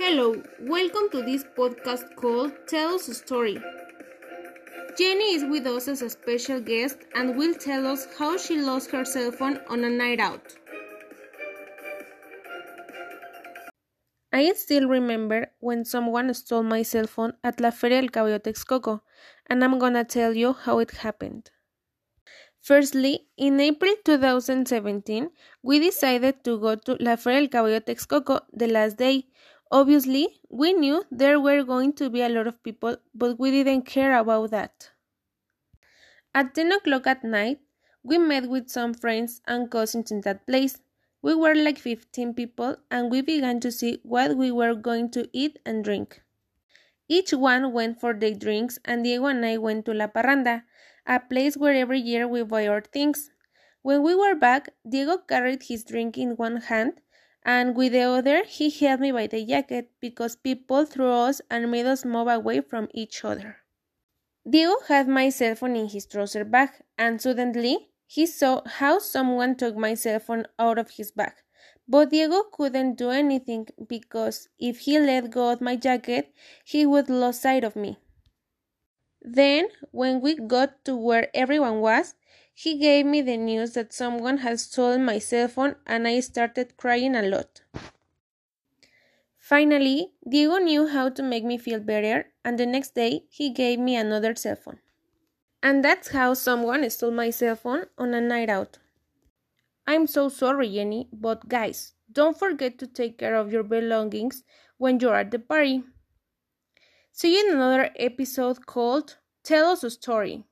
Hello, welcome to this podcast called Tell Us a Story. Jenny is with us as a special guest and will tell us how she lost her cell phone on a night out. I still remember when someone stole my cell phone at La Feria del Caballo Texcoco, and I'm gonna tell you how it happened. Firstly, in April 2017, we decided to go to La Feria del Caballo Texcoco the last day. Obviously, we knew there were going to be a lot of people, but we didn't care about that. At 10 o'clock at night, we met with some friends and cousins in that place. We were like 15 people and we began to see what we were going to eat and drink. Each one went for their drinks and Diego and I went to La Parranda, a place where every year we buy our things. When we were back, Diego carried his drink in one hand, and with the other, he held me by the jacket because people threw us and made us move away from each other. Diego had my cell phone in his trouser bag, and suddenly he saw how someone took my cell phone out of his bag. But Diego couldn't do anything because if he let go of my jacket, he would lose sight of me. Then, when we got to where everyone was, he gave me the news that someone had stolen my cell phone and I started crying a lot. Finally, Diego knew how to make me feel better, and the next day he gave me another cell phone. And that's how someone stole my cell phone on a night out. I'm so sorry, Jenny, but guys, don't forget to take care of your belongings when you're at the party. See you in another episode called Tell Us a Story.